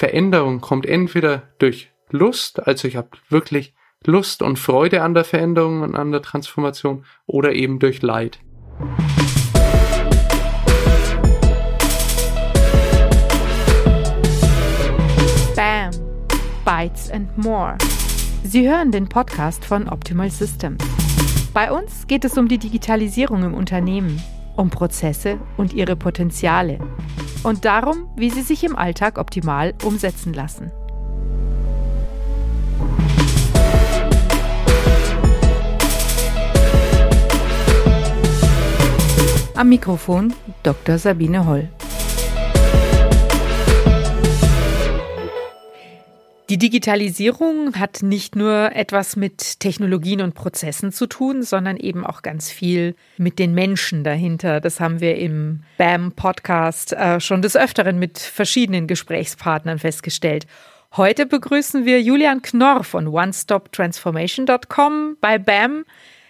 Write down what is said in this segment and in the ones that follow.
Veränderung kommt entweder durch Lust, also ich habe wirklich Lust und Freude an der Veränderung und an der Transformation, oder eben durch Leid. Bam! Bytes and More. Sie hören den Podcast von Optimal Systems. Bei uns geht es um die Digitalisierung im Unternehmen, um Prozesse und ihre Potenziale und darum, wie sie sich im Alltag optimal umsetzen lassen. Am Mikrofon Dr. Sabine Holl. Die Digitalisierung hat nicht nur etwas mit Technologien und Prozessen zu tun, sondern eben auch ganz viel mit den Menschen dahinter. Das haben wir im BAM-Podcast äh, schon des Öfteren mit verschiedenen Gesprächspartnern festgestellt. Heute begrüßen wir Julian Knorr von OneStopTransformation.com bei BAM.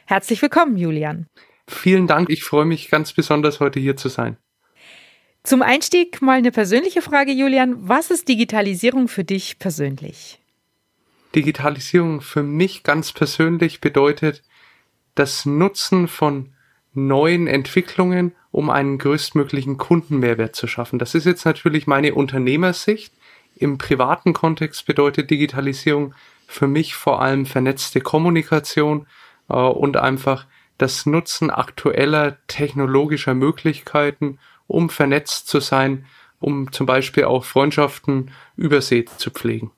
Herzlich willkommen, Julian. Vielen Dank. Ich freue mich ganz besonders, heute hier zu sein. Zum Einstieg mal eine persönliche Frage, Julian. Was ist Digitalisierung für dich persönlich? Digitalisierung für mich ganz persönlich bedeutet das Nutzen von neuen Entwicklungen, um einen größtmöglichen Kundenmehrwert zu schaffen. Das ist jetzt natürlich meine Unternehmersicht. Im privaten Kontext bedeutet Digitalisierung für mich vor allem vernetzte Kommunikation äh, und einfach das Nutzen aktueller technologischer Möglichkeiten, um vernetzt zu sein, um zum Beispiel auch Freundschaften übersee zu pflegen.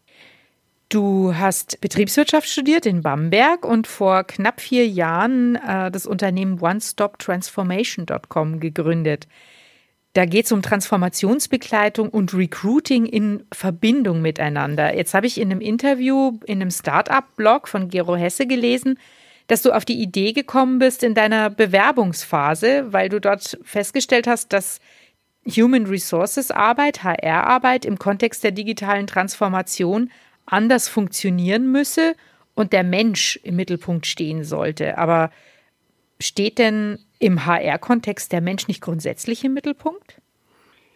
Du hast Betriebswirtschaft studiert in Bamberg und vor knapp vier Jahren äh, das Unternehmen OneStopTransformation.com gegründet. Da geht es um Transformationsbegleitung und Recruiting in Verbindung miteinander. Jetzt habe ich in einem Interview in einem Startup-Blog von Gero Hesse gelesen, dass du auf die Idee gekommen bist in deiner Bewerbungsphase, weil du dort festgestellt hast, dass Human Resources Arbeit, HR Arbeit im Kontext der digitalen Transformation anders funktionieren müsse und der Mensch im Mittelpunkt stehen sollte. Aber steht denn im HR-Kontext der Mensch nicht grundsätzlich im Mittelpunkt?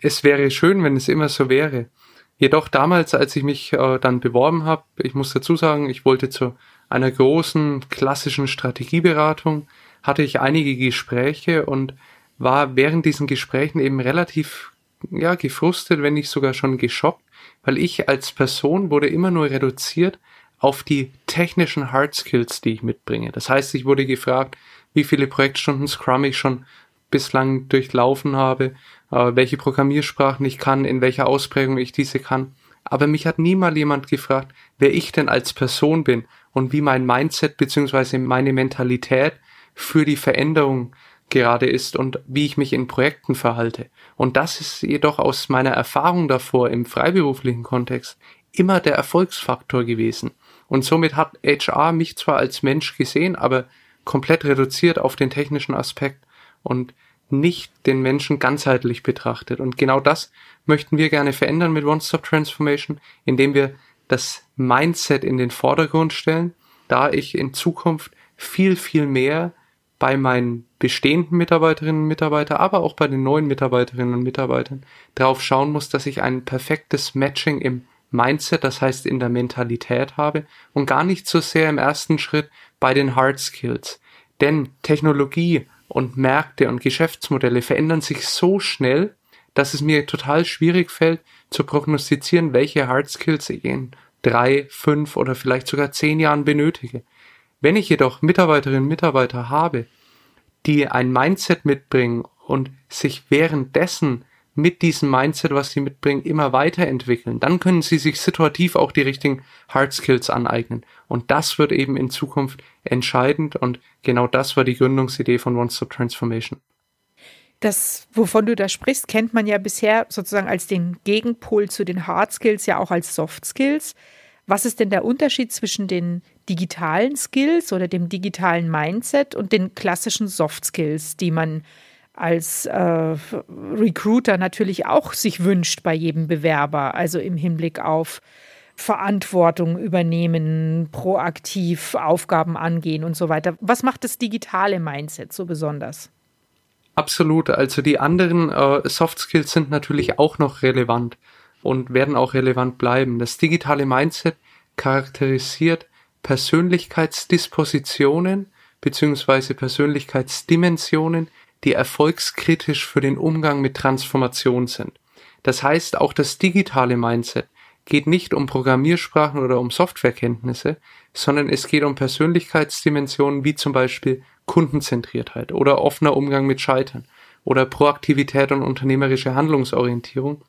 Es wäre schön, wenn es immer so wäre. Jedoch damals, als ich mich äh, dann beworben habe, ich muss dazu sagen, ich wollte zur einer großen klassischen Strategieberatung hatte ich einige Gespräche und war während diesen Gesprächen eben relativ ja gefrustet, wenn nicht sogar schon geschockt, weil ich als Person wurde immer nur reduziert auf die technischen Hard Skills, die ich mitbringe. Das heißt, ich wurde gefragt, wie viele Projektstunden Scrum ich schon bislang durchlaufen habe, äh, welche Programmiersprachen ich kann, in welcher Ausprägung ich diese kann. Aber mich hat niemals jemand gefragt, wer ich denn als Person bin und wie mein Mindset beziehungsweise meine Mentalität für die Veränderung gerade ist und wie ich mich in Projekten verhalte. Und das ist jedoch aus meiner Erfahrung davor im freiberuflichen Kontext immer der Erfolgsfaktor gewesen. Und somit hat HR mich zwar als Mensch gesehen, aber komplett reduziert auf den technischen Aspekt und nicht den Menschen ganzheitlich betrachtet. Und genau das möchten wir gerne verändern mit One-Stop Transformation, indem wir das Mindset in den Vordergrund stellen, da ich in Zukunft viel, viel mehr bei meinen bestehenden Mitarbeiterinnen und Mitarbeitern, aber auch bei den neuen Mitarbeiterinnen und Mitarbeitern darauf schauen muss, dass ich ein perfektes Matching im Mindset, das heißt in der Mentalität habe und gar nicht so sehr im ersten Schritt bei den Hard Skills. Denn Technologie und Märkte und Geschäftsmodelle verändern sich so schnell, dass es mir total schwierig fällt, zu prognostizieren, welche Hard Skills ich in drei, fünf oder vielleicht sogar zehn Jahren benötige. Wenn ich jedoch Mitarbeiterinnen und Mitarbeiter habe, die ein Mindset mitbringen und sich währenddessen mit diesem Mindset, was sie mitbringen, immer weiterentwickeln, dann können sie sich situativ auch die richtigen Hard Skills aneignen. Und das wird eben in Zukunft entscheidend und genau das war die Gründungsidee von One Stop Transformation. Das, wovon du da sprichst, kennt man ja bisher sozusagen als den Gegenpol zu den Hard Skills, ja auch als Soft Skills. Was ist denn der Unterschied zwischen den digitalen Skills oder dem digitalen Mindset und den klassischen Soft Skills, die man als äh, Recruiter natürlich auch sich wünscht bei jedem Bewerber, also im Hinblick auf Verantwortung übernehmen, proaktiv Aufgaben angehen und so weiter. Was macht das digitale Mindset so besonders? Absolut. Also die anderen äh, Soft Skills sind natürlich auch noch relevant. und werden auch relevant bleiben. Das digitale Mindset charakterisiert Persönlichkeitsdispositionen beziehungsweise Persönlichkeitsdimensionen, die erfolgskritisch für den Umgang mit Transformation sind. Das heißt, auch das digitale Mindset geht nicht um Programmiersprachen oder um Softwarekenntnisse, sondern es geht um Persönlichkeitsdimensionen wie zum Beispiel Kundenzentriertheit oder offener Umgang mit Scheitern oder Proaktivität und unternehmerische Handlungsorientierung,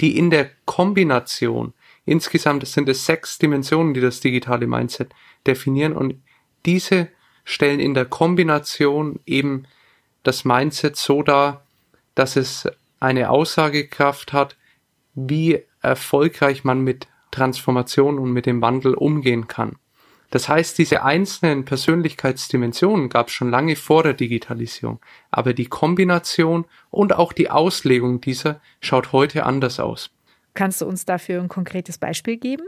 die in der Kombination, insgesamt sind es sechs Dimensionen, die das digitale Mindset definieren und diese stellen in der Kombination eben das Mindset so dar, dass es eine Aussagekraft hat, wie erfolgreich man mit Transformation und mit dem Wandel umgehen kann. Das heißt, diese einzelnen Persönlichkeitsdimensionen gab es schon lange vor der Digitalisierung, aber die Kombination und auch die Auslegung dieser schaut heute anders aus. Kannst du uns dafür ein konkretes Beispiel geben?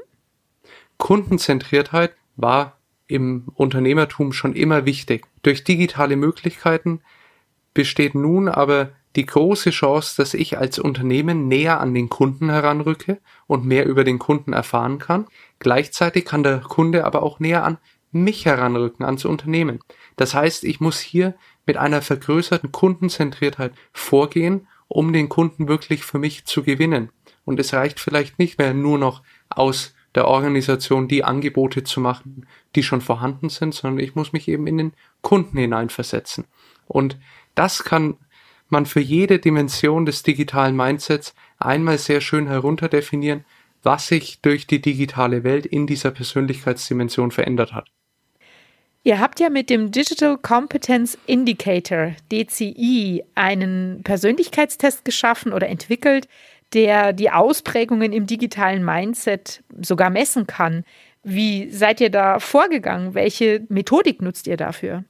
Kundenzentriertheit war im Unternehmertum schon immer wichtig. Durch digitale Möglichkeiten besteht nun aber die große Chance, dass ich als Unternehmen näher an den Kunden heranrücke und mehr über den Kunden erfahren kann. Gleichzeitig kann der Kunde aber auch näher an mich heranrücken, ans Unternehmen. Das heißt, ich muss hier mit einer vergrößerten Kundenzentriertheit vorgehen, um den Kunden wirklich für mich zu gewinnen. Und es reicht vielleicht nicht mehr nur noch aus der Organisation die Angebote zu machen, die schon vorhanden sind, sondern ich muss mich eben in den Kunden hineinversetzen. Und das kann man für jede Dimension des digitalen Mindsets einmal sehr schön herunterdefinieren, was sich durch die digitale Welt in dieser Persönlichkeitsdimension verändert hat. Ihr habt ja mit dem Digital Competence Indicator, DCI, einen Persönlichkeitstest geschaffen oder entwickelt, der die Ausprägungen im digitalen Mindset sogar messen kann. Wie seid ihr da vorgegangen? Welche Methodik nutzt ihr dafür?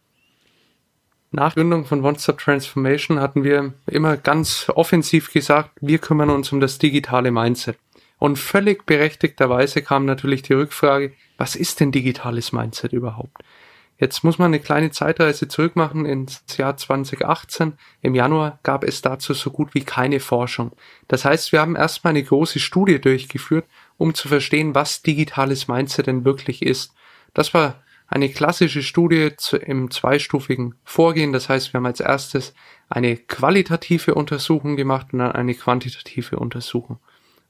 Nach Gründung von One Stop Transformation hatten wir immer ganz offensiv gesagt, wir kümmern uns um das digitale Mindset. Und völlig berechtigterweise kam natürlich die Rückfrage, was ist denn digitales Mindset überhaupt? Jetzt muss man eine kleine Zeitreise zurückmachen ins Jahr 2018. Im Januar gab es dazu so gut wie keine Forschung. Das heißt, wir haben erstmal eine große Studie durchgeführt, um zu verstehen, was digitales Mindset denn wirklich ist. Das war eine klassische Studie im zweistufigen Vorgehen. Das heißt, wir haben als erstes eine qualitative Untersuchung gemacht und dann eine quantitative Untersuchung.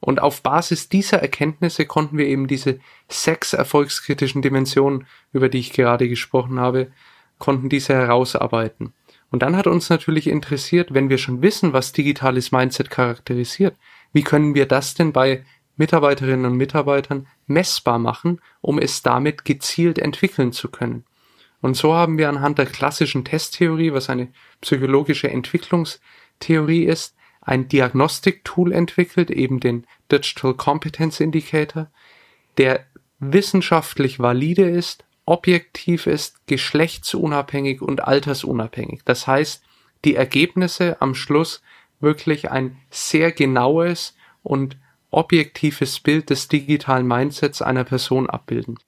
Und auf Basis dieser Erkenntnisse konnten wir eben diese sechs erfolgskritischen Dimensionen, über die ich gerade gesprochen habe, konnten diese herausarbeiten. Und dann hat uns natürlich interessiert, wenn wir schon wissen, was digitales Mindset charakterisiert, wie können wir das denn bei Mitarbeiterinnen und Mitarbeitern messbar machen, um es damit gezielt entwickeln zu können. Und so haben wir anhand der klassischen Testtheorie, was eine psychologische Entwicklungstheorie ist, ein Diagnostiktool entwickelt, eben den Digital Competence Indicator, der wissenschaftlich valide ist, objektiv ist, geschlechtsunabhängig und altersunabhängig. Das heißt, die Ergebnisse am Schluss wirklich ein sehr genaues und objektives Bild des digitalen Mindsets einer Person abbilden.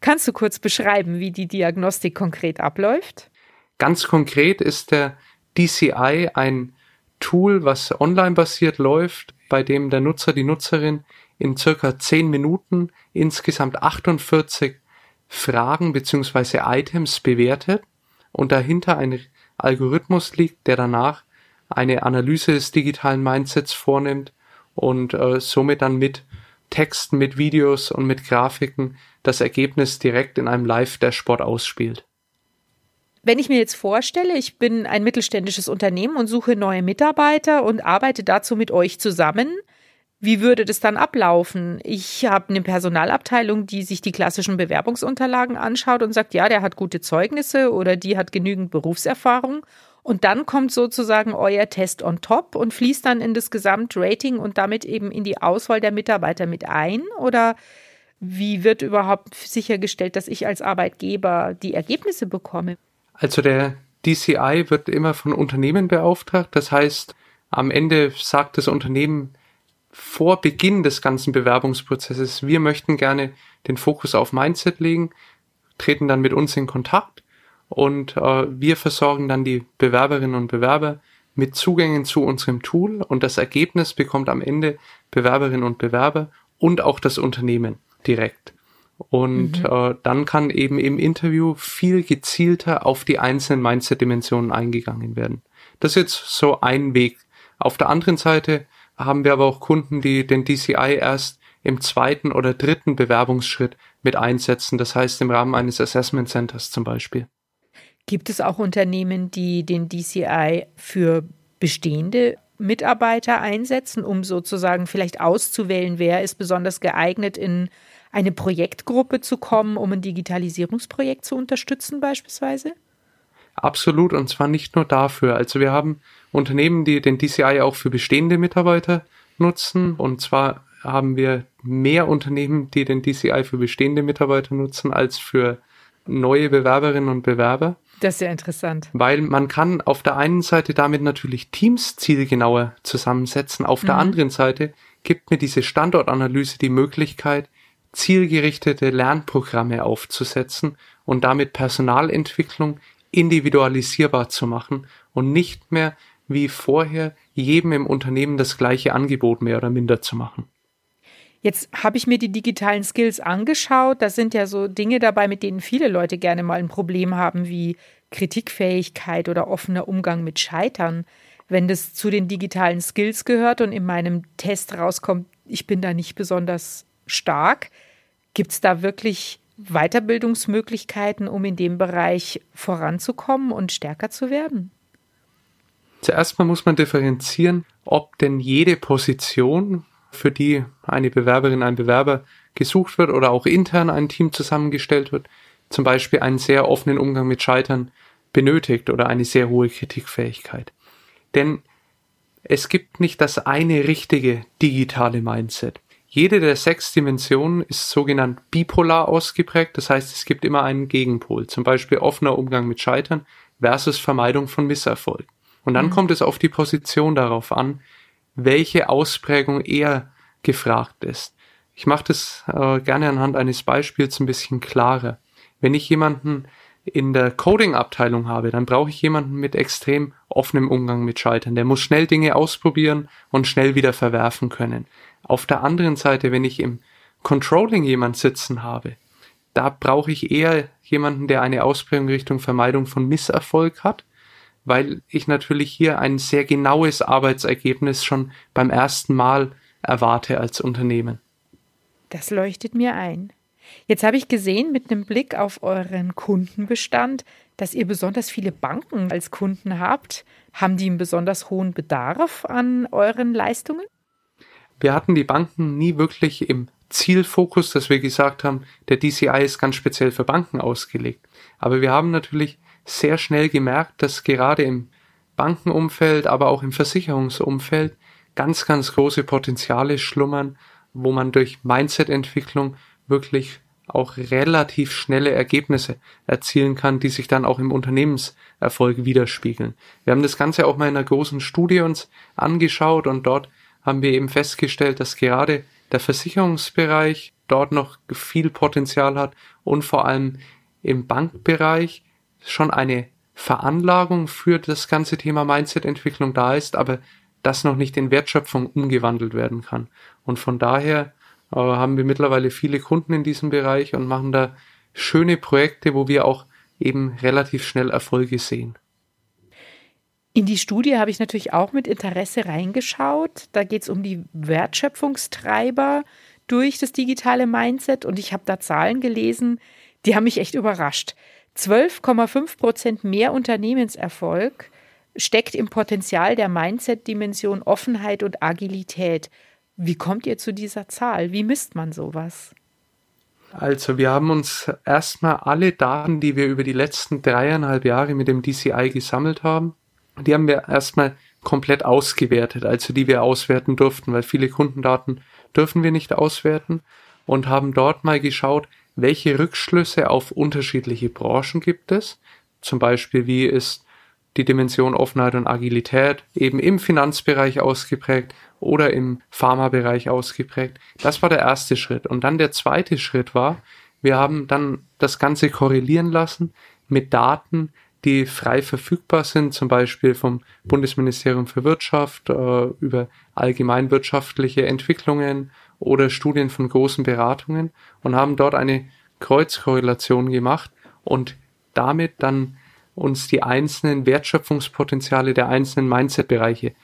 Kannst du kurz beschreiben, wie die Diagnostik konkret abläuft? Ganz konkret ist der DCI ein Tool, was online basiert läuft, bei dem der Nutzer, die Nutzerin in circa 10 Minuten insgesamt 48 Fragen bzw. Items bewertet und dahinter ein Algorithmus liegt, der danach eine Analyse des digitalen Mindsets vornimmt und äh, somit dann mit Texten, mit Videos und mit Grafiken das Ergebnis direkt in einem Live-Dashboard ausspielt. Wenn ich mir jetzt vorstelle, ich bin ein mittelständisches Unternehmen und suche neue Mitarbeiter und arbeite dazu mit euch zusammen, wie würde das dann ablaufen? Ich habe eine Personalabteilung, die sich die klassischen Bewerbungsunterlagen anschaut und sagt, ja, der hat gute Zeugnisse oder die hat genügend Berufserfahrung und dann kommt sozusagen euer Test on top und fließt dann in das Gesamtrating und damit eben in die Auswahl der Mitarbeiter mit ein? Oder wie wird überhaupt sichergestellt, dass ich als Arbeitgeber die Ergebnisse bekomme? Also der DCI wird immer von Unternehmen beauftragt. Das heißt, am Ende sagt das Unternehmen vor Beginn des ganzen Bewerbungsprozesses, wir möchten gerne den Fokus auf Mindset legen, treten dann mit uns in Kontakt und äh, wir versorgen dann die Bewerberinnen und Bewerber mit Zugängen zu unserem Tool und das Ergebnis bekommt am Ende Bewerberinnen und Bewerber und auch das Unternehmen direkt. Und mhm. äh, dann kann eben im Interview viel gezielter auf die einzelnen Mindset-Dimensionen eingegangen werden. Das ist jetzt so ein Weg. Auf der anderen Seite haben wir aber auch Kunden, die den DCI erst im zweiten oder dritten Bewerbungsschritt mit einsetzen, das heißt im Rahmen eines Assessment Centers zum Beispiel. Gibt es auch Unternehmen, die den DCI für bestehende Mitarbeiter einsetzen, um sozusagen vielleicht auszuwählen, wer ist besonders geeignet, in eine Projektgruppe zu kommen, um ein Digitalisierungsprojekt zu unterstützen beispielsweise? Absolut, und zwar nicht nur dafür. Also wir haben Unternehmen, die den DCI auch für bestehende Mitarbeiter nutzen. Und zwar haben wir mehr Unternehmen, die den DCI für bestehende Mitarbeiter nutzen, als für neue Bewerberinnen und Bewerber. Das ist sehr interessant. Weil man kann auf der einen Seite damit natürlich Teams zielgenauer zusammensetzen. Auf mhm. der anderen Seite gibt mir diese Standortanalyse die Möglichkeit, zielgerichtete Lernprogramme aufzusetzen und damit Personalentwicklung individualisierbar zu machen und nicht mehr wie vorher jedem im Unternehmen das gleiche Angebot mehr oder minder zu machen. Jetzt habe ich mir die digitalen Skills angeschaut. Da sind ja so Dinge dabei, mit denen viele Leute gerne mal ein Problem haben, wie Kritikfähigkeit oder offener Umgang mit Scheitern. Wenn das zu den digitalen Skills gehört und in meinem Test rauskommt, ich bin da nicht besonders stark, gibt es da wirklich Weiterbildungsmöglichkeiten, um in dem Bereich voranzukommen und stärker zu werden? Zuerst mal muss man differenzieren, ob denn jede Position, für die eine Bewerberin, ein Bewerber gesucht wird oder auch intern ein Team zusammengestellt wird, zum Beispiel einen sehr offenen Umgang mit Scheitern benötigt oder eine sehr hohe Kritikfähigkeit. Denn es gibt nicht das eine richtige digitale Mindset. Jede der sechs Dimensionen ist sogenannt bipolar ausgeprägt, das heißt es gibt immer einen Gegenpol, zum Beispiel offener Umgang mit Scheitern versus Vermeidung von Misserfolg. Und dann mhm. kommt es auf die Position darauf an, welche Ausprägung eher gefragt ist. Ich mache das äh, gerne anhand eines Beispiels ein bisschen klarer. Wenn ich jemanden in der Coding-Abteilung habe, dann brauche ich jemanden mit extrem offenem Umgang mit Scheitern. Der muss schnell Dinge ausprobieren und schnell wieder verwerfen können. Auf der anderen Seite, wenn ich im Controlling jemand sitzen habe, da brauche ich eher jemanden, der eine Ausprägung Richtung Vermeidung von Misserfolg hat weil ich natürlich hier ein sehr genaues Arbeitsergebnis schon beim ersten Mal erwarte als Unternehmen. Das leuchtet mir ein. Jetzt habe ich gesehen mit einem Blick auf euren Kundenbestand, dass ihr besonders viele Banken als Kunden habt. Haben die einen besonders hohen Bedarf an euren Leistungen? Wir hatten die Banken nie wirklich im Zielfokus, dass wir gesagt haben, der DCI ist ganz speziell für Banken ausgelegt. Aber wir haben natürlich sehr schnell gemerkt, dass gerade im Bankenumfeld, aber auch im Versicherungsumfeld ganz, ganz große Potenziale schlummern, wo man durch Mindset-Entwicklung wirklich auch relativ schnelle Ergebnisse erzielen kann, die sich dann auch im Unternehmenserfolg widerspiegeln. Wir haben das Ganze auch mal in einer großen Studie uns angeschaut und dort haben wir eben festgestellt, dass gerade der Versicherungsbereich dort noch viel Potenzial hat und vor allem im Bankbereich schon eine Veranlagung für das ganze Thema Mindset-Entwicklung da ist, aber das noch nicht in Wertschöpfung umgewandelt werden kann. Und von daher äh, haben wir mittlerweile viele Kunden in diesem Bereich und machen da schöne Projekte, wo wir auch eben relativ schnell Erfolge sehen. In die Studie habe ich natürlich auch mit Interesse reingeschaut. Da geht es um die Wertschöpfungstreiber durch das digitale Mindset und ich habe da Zahlen gelesen, die haben mich echt überrascht. 12,5 Prozent mehr Unternehmenserfolg steckt im Potenzial der Mindset-Dimension Offenheit und Agilität. Wie kommt ihr zu dieser Zahl? Wie misst man sowas? Also wir haben uns erstmal alle Daten, die wir über die letzten dreieinhalb Jahre mit dem DCI gesammelt haben, die haben wir erstmal komplett ausgewertet, also die wir auswerten durften, weil viele Kundendaten dürfen wir nicht auswerten und haben dort mal geschaut, welche Rückschlüsse auf unterschiedliche Branchen gibt es? Zum Beispiel, wie ist die Dimension Offenheit und Agilität eben im Finanzbereich ausgeprägt oder im Pharmabereich ausgeprägt. Das war der erste Schritt. Und dann der zweite Schritt war, wir haben dann das Ganze korrelieren lassen mit Daten, die frei verfügbar sind, zum Beispiel vom Bundesministerium für Wirtschaft äh, über allgemeinwirtschaftliche Entwicklungen oder Studien von großen Beratungen und haben dort eine Kreuzkorrelation gemacht und damit dann uns die einzelnen Wertschöpfungspotenziale der einzelnen Mindset-Bereiche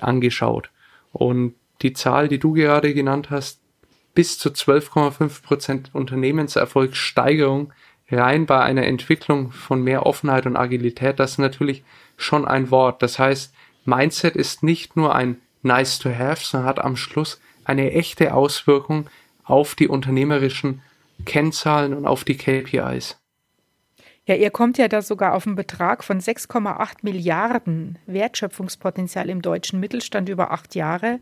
angeschaut. Und die Zahl, die du gerade genannt hast, bis zu 12,5 Prozent Unternehmenserfolgssteigerung rein bei einer Entwicklung von mehr Offenheit und Agilität, das ist natürlich schon ein Wort. Das heißt, Mindset ist nicht nur ein nice to have, sondern hat am Schluss eine echte Auswirkung auf die unternehmerischen Kennzahlen und auf die KPIs. Ja, ihr kommt ja da sogar auf einen Betrag von 6,8 Milliarden Wertschöpfungspotenzial im deutschen Mittelstand über acht Jahre,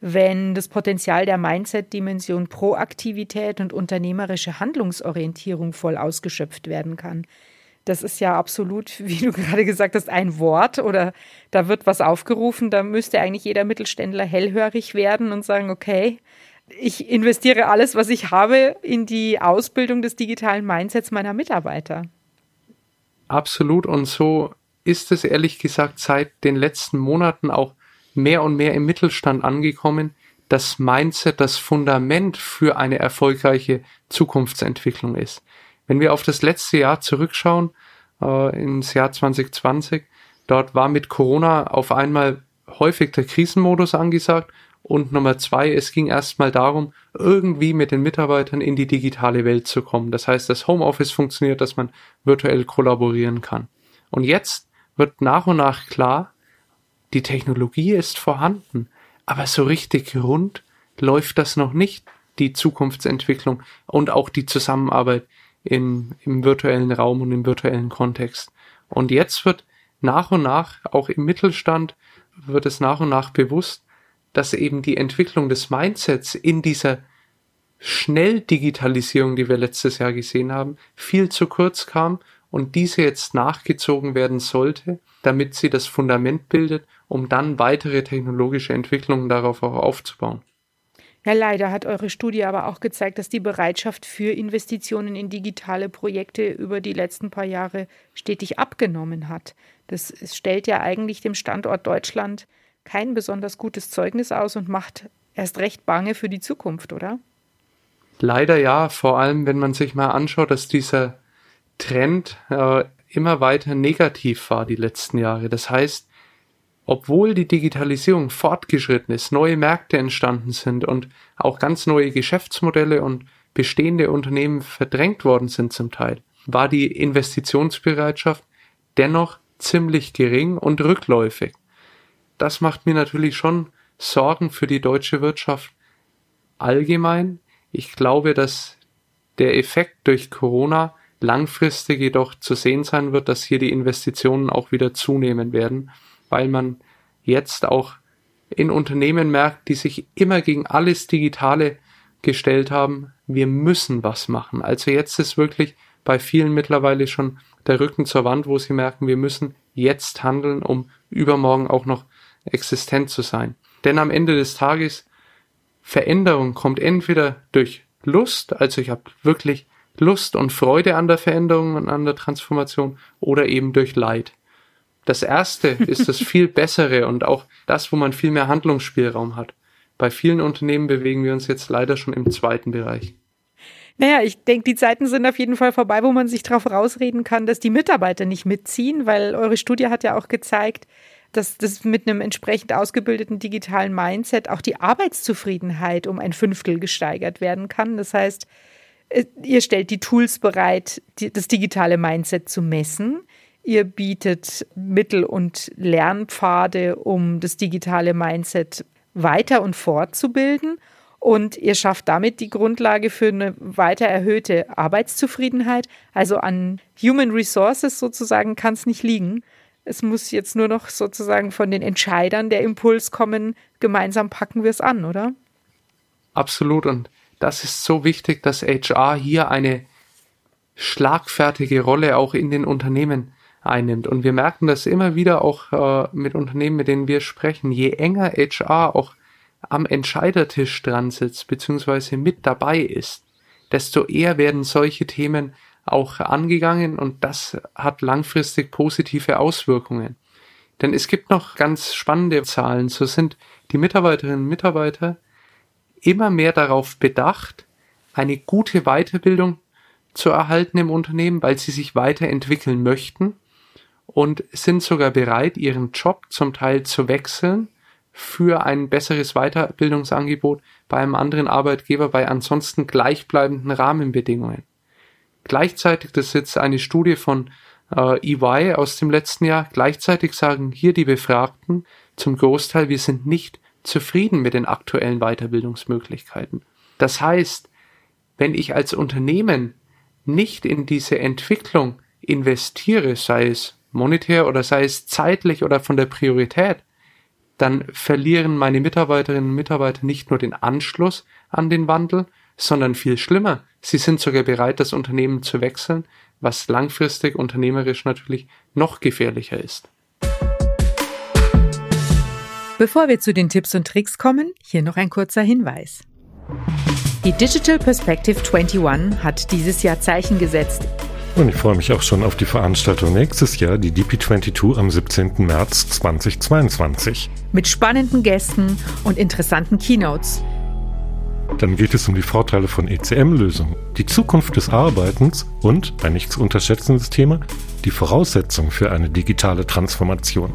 wenn das Potenzial der Mindset-Dimension Proaktivität und unternehmerische Handlungsorientierung voll ausgeschöpft werden kann. Das ist ja absolut, wie du gerade gesagt hast, ein Wort oder da wird was aufgerufen, da müsste eigentlich jeder Mittelständler hellhörig werden und sagen, okay, ich investiere alles, was ich habe, in die Ausbildung des digitalen Mindsets meiner Mitarbeiter. Absolut. Und so ist es ehrlich gesagt seit den letzten Monaten auch mehr und mehr im Mittelstand angekommen, dass Mindset das Fundament für eine erfolgreiche Zukunftsentwicklung ist. Wenn wir auf das letzte Jahr zurückschauen, äh, ins Jahr 2020, dort war mit Corona auf einmal häufig der Krisenmodus angesagt und Nummer zwei, es ging erstmal darum, irgendwie mit den Mitarbeitern in die digitale Welt zu kommen. Das heißt, das Homeoffice funktioniert, dass man virtuell kollaborieren kann. Und jetzt wird nach und nach klar, die Technologie ist vorhanden, aber so richtig rund läuft das noch nicht, die Zukunftsentwicklung und auch die Zusammenarbeit in, im virtuellen Raum und im virtuellen Kontext. Und jetzt wird nach und nach, auch im Mittelstand, wird es nach und nach bewusst, dass eben die Entwicklung des Mindsets in dieser Schnelldigitalisierung, die wir letztes Jahr gesehen haben, viel zu kurz kam und diese jetzt nachgezogen werden sollte, damit sie das Fundament bildet, um dann weitere technologische Entwicklungen darauf auch aufzubauen. Ja, leider hat eure Studie aber auch gezeigt, dass die Bereitschaft für Investitionen in digitale Projekte über die letzten paar Jahre stetig abgenommen hat. Das stellt ja eigentlich dem Standort Deutschland kein besonders gutes Zeugnis aus und macht erst recht bange für die Zukunft, oder? Leider ja, vor allem wenn man sich mal anschaut, dass dieser Trend äh, immer weiter negativ war die letzten Jahre. Das heißt, obwohl die Digitalisierung fortgeschritten ist, neue Märkte entstanden sind und auch ganz neue Geschäftsmodelle und bestehende Unternehmen verdrängt worden sind zum Teil, war die Investitionsbereitschaft dennoch ziemlich gering und rückläufig das macht mir natürlich schon Sorgen für die deutsche Wirtschaft allgemein. Ich glaube, dass der Effekt durch Corona langfristig jedoch zu sehen sein wird, dass hier die Investitionen auch wieder zunehmen werden, weil man jetzt auch in Unternehmen merkt, die sich immer gegen alles Digitale gestellt haben, wir müssen was machen. Also jetzt ist wirklich bei vielen mittlerweile schon der Rücken zur Wand, wo sie merken, wir müssen jetzt handeln, um übermorgen auch noch existent zu sein. Denn am Ende des Tages, Veränderung kommt entweder durch Lust, also ich habe wirklich Lust und Freude an der Veränderung und an der Transformation, oder eben durch Leid. Das erste ist das viel bessere und auch das, wo man viel mehr Handlungsspielraum hat. Bei vielen Unternehmen bewegen wir uns jetzt leider schon im zweiten Bereich. Naja, ich denke, die Zeiten sind auf jeden Fall vorbei, wo man sich darauf rausreden kann, dass die Mitarbeiter nicht mitziehen, weil eure Studie hat ja auch gezeigt, dass das mit einem entsprechend ausgebildeten digitalen Mindset auch die Arbeitszufriedenheit um ein Fünftel gesteigert werden kann. Das heißt, äh, ihr stellt die Tools bereit, das digitale Mindset zu messen. Ihr bietet Mittel und Lernpfade, um das digitale Mindset weiter und fortzubilden. Und ihr schafft damit die Grundlage für eine weiter erhöhte Arbeitszufriedenheit. Also an Human Resources sozusagen kann es nicht liegen. Es muss jetzt nur noch sozusagen von den Entscheidern der Impuls kommen, gemeinsam packen wir es an, oder? Absolut. Und das ist so wichtig, dass HR hier eine schlagfertige Rolle auch in den Unternehmen einnimmt. Und wir merken das immer wieder auch äh, mit Unternehmen, mit denen wir sprechen. Je enger HR auch am Entscheidertisch dran sitzt, beziehungsweise mit dabei ist, desto eher werden solche Themen auch angegangen und das hat langfristig positive Auswirkungen. Denn es gibt noch ganz spannende Zahlen. So sind die Mitarbeiterinnen und Mitarbeiter immer mehr darauf bedacht, eine gute Weiterbildung zu erhalten im Unternehmen, weil sie sich weiterentwickeln möchten und sind sogar bereit, ihren Job zum Teil zu wechseln für ein besseres Weiterbildungsangebot bei einem anderen Arbeitgeber bei ansonsten gleichbleibenden Rahmenbedingungen. Gleichzeitig, das ist jetzt eine Studie von äh, EY aus dem letzten Jahr, gleichzeitig sagen hier die Befragten zum Großteil, wir sind nicht zufrieden mit den aktuellen Weiterbildungsmöglichkeiten. Das heißt, wenn ich als Unternehmen nicht in diese Entwicklung investiere, sei es monetär oder sei es zeitlich oder von der Priorität, dann verlieren meine Mitarbeiterinnen und Mitarbeiter nicht nur den Anschluss an den Wandel, sondern viel schlimmer, sie sind sogar bereit, das Unternehmen zu wechseln, was langfristig unternehmerisch natürlich noch gefährlicher ist. Bevor wir zu den Tipps und Tricks kommen, hier noch ein kurzer Hinweis. Die Digital Perspective 21 hat dieses Jahr Zeichen gesetzt. Und ich freue mich auch schon auf die Veranstaltung nächstes Jahr, die DP22 am 17. März 2022. Mit spannenden Gästen und interessanten Keynotes. Dann geht es um die Vorteile von ECM-Lösungen, die Zukunft des Arbeitens und, ein nicht zu unterschätzendes Thema, die Voraussetzungen für eine digitale Transformation.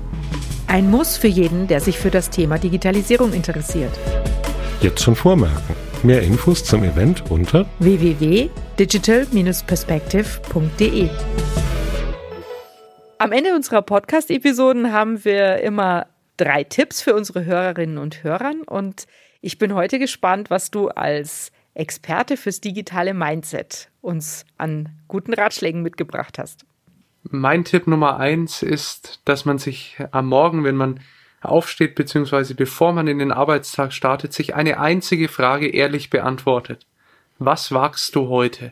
Ein Muss für jeden, der sich für das Thema Digitalisierung interessiert. Jetzt schon vormerken. Mehr Infos zum Event unter www.digital-perspective.de. Am Ende unserer Podcast-Episoden haben wir immer drei Tipps für unsere Hörerinnen und Hörer und ich bin heute gespannt, was du als Experte fürs digitale Mindset uns an guten Ratschlägen mitgebracht hast. Mein Tipp Nummer eins ist, dass man sich am Morgen, wenn man aufsteht, beziehungsweise bevor man in den Arbeitstag startet, sich eine einzige Frage ehrlich beantwortet. Was wagst du heute?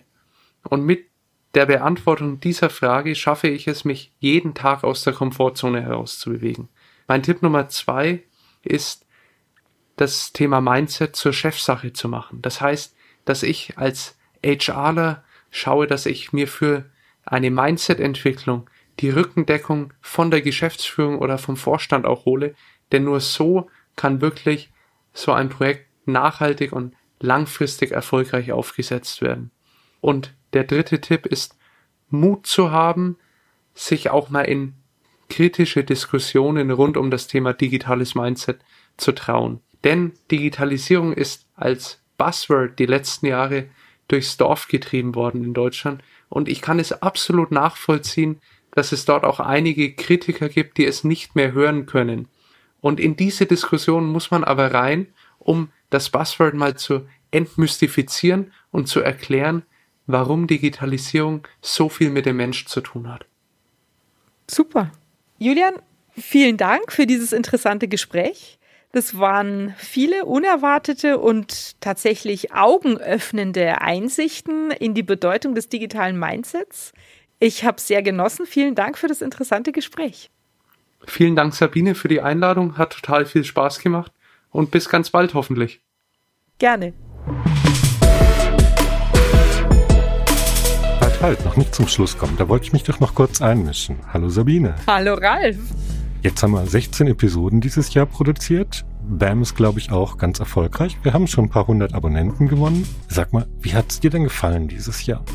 Und mit der Beantwortung dieser Frage schaffe ich es, mich jeden Tag aus der Komfortzone herauszubewegen. Mein Tipp Nummer zwei ist, das Thema Mindset zur Chefsache zu machen. Das heißt, dass ich als HRler schaue, dass ich mir für eine Mindset-Entwicklung, die Rückendeckung von der Geschäftsführung oder vom Vorstand auch hole, denn nur so kann wirklich so ein Projekt nachhaltig und langfristig erfolgreich aufgesetzt werden. Und der dritte Tipp ist, Mut zu haben, sich auch mal in kritische Diskussionen rund um das Thema digitales Mindset zu trauen. Denn Digitalisierung ist als Buzzword die letzten Jahre durchs Dorf getrieben worden in Deutschland und ich kann es absolut nachvollziehen, dass es dort auch einige Kritiker gibt, die es nicht mehr hören können. Und in diese Diskussion muss man aber rein, um das Buzzword mal zu entmystifizieren und zu erklären, warum Digitalisierung so viel mit dem Mensch zu tun hat. Super. Julian, vielen Dank für dieses interessante Gespräch. Das waren viele unerwartete und tatsächlich augenöffnende Einsichten in die Bedeutung des digitalen Mindsets. Ich habe sehr genossen. Vielen Dank für das interessante Gespräch. Vielen Dank, Sabine, für die Einladung. Hat total viel Spaß gemacht. Und bis ganz bald hoffentlich. Gerne. Halt, halt, noch nicht zum Schluss kommen. Da wollte ich mich doch noch kurz einmischen. Hallo Sabine. Hallo Ralf. Jetzt haben wir 16 Episoden dieses Jahr produziert. BAM ist, glaube ich, auch ganz erfolgreich. Wir haben schon ein paar hundert Abonnenten gewonnen. Sag mal, wie hat es dir denn gefallen dieses Jahr?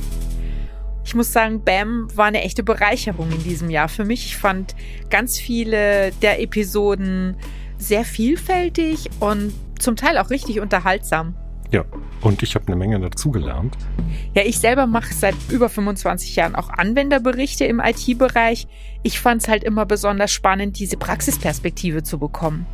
Ich muss sagen, BAM war eine echte Bereicherung in diesem Jahr für mich. Ich fand ganz viele der Episoden sehr vielfältig und zum Teil auch richtig unterhaltsam. Ja, und ich habe eine Menge dazugelernt. Ja, ich selber mache seit über 25 Jahren auch Anwenderberichte im IT-Bereich. Ich fand es halt immer besonders spannend, diese Praxisperspektive zu bekommen.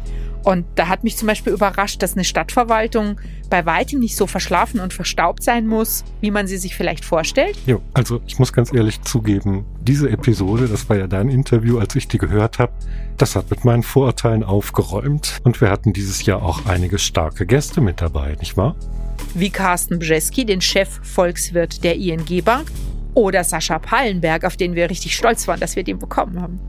Und da hat mich zum Beispiel überrascht, dass eine Stadtverwaltung bei weitem nicht so verschlafen und verstaubt sein muss, wie man sie sich vielleicht vorstellt. Jo, also ich muss ganz ehrlich zugeben, diese Episode, das war ja dein Interview, als ich die gehört habe, das hat mit meinen Vorurteilen aufgeräumt. Und wir hatten dieses Jahr auch einige starke Gäste mit dabei, nicht wahr? Wie Carsten Brzeski, den Chef Volkswirt der ING Bank, oder Sascha Pallenberg, auf den wir richtig stolz waren, dass wir den bekommen haben.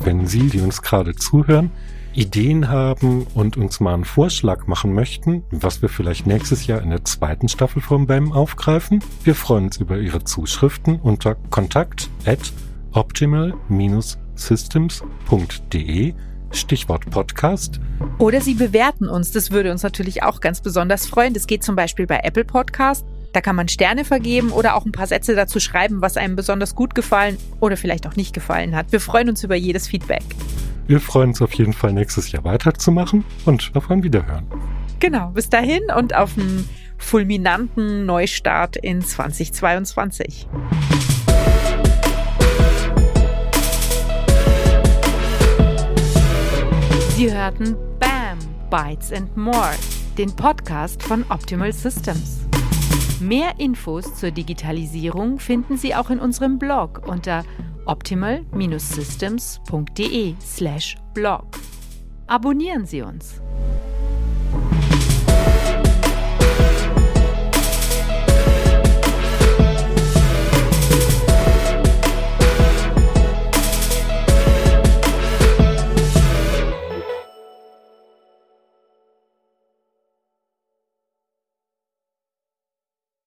Wenn Sie, die uns gerade zuhören, Ideen haben und uns mal einen Vorschlag machen möchten, was wir vielleicht nächstes Jahr in der zweiten Staffel vom BAM aufgreifen, wir freuen uns über Ihre Zuschriften unter kontakt at optimal-systems.de Stichwort Podcast. Oder Sie bewerten uns, das würde uns natürlich auch ganz besonders freuen. Das geht zum Beispiel bei Apple Podcast. Da kann man Sterne vergeben oder auch ein paar Sätze dazu schreiben, was einem besonders gut gefallen oder vielleicht auch nicht gefallen hat. Wir freuen uns über jedes Feedback. Wir freuen uns auf jeden Fall nächstes Jahr weiterzumachen und auf ein Wiederhören. Genau, bis dahin und auf einen fulminanten Neustart in 2022. Sie hörten BAM, Bytes and More, den Podcast von Optimal Systems. Mehr Infos zur Digitalisierung finden Sie auch in unserem Blog unter optimal-systems.de/blog. Abonnieren Sie uns.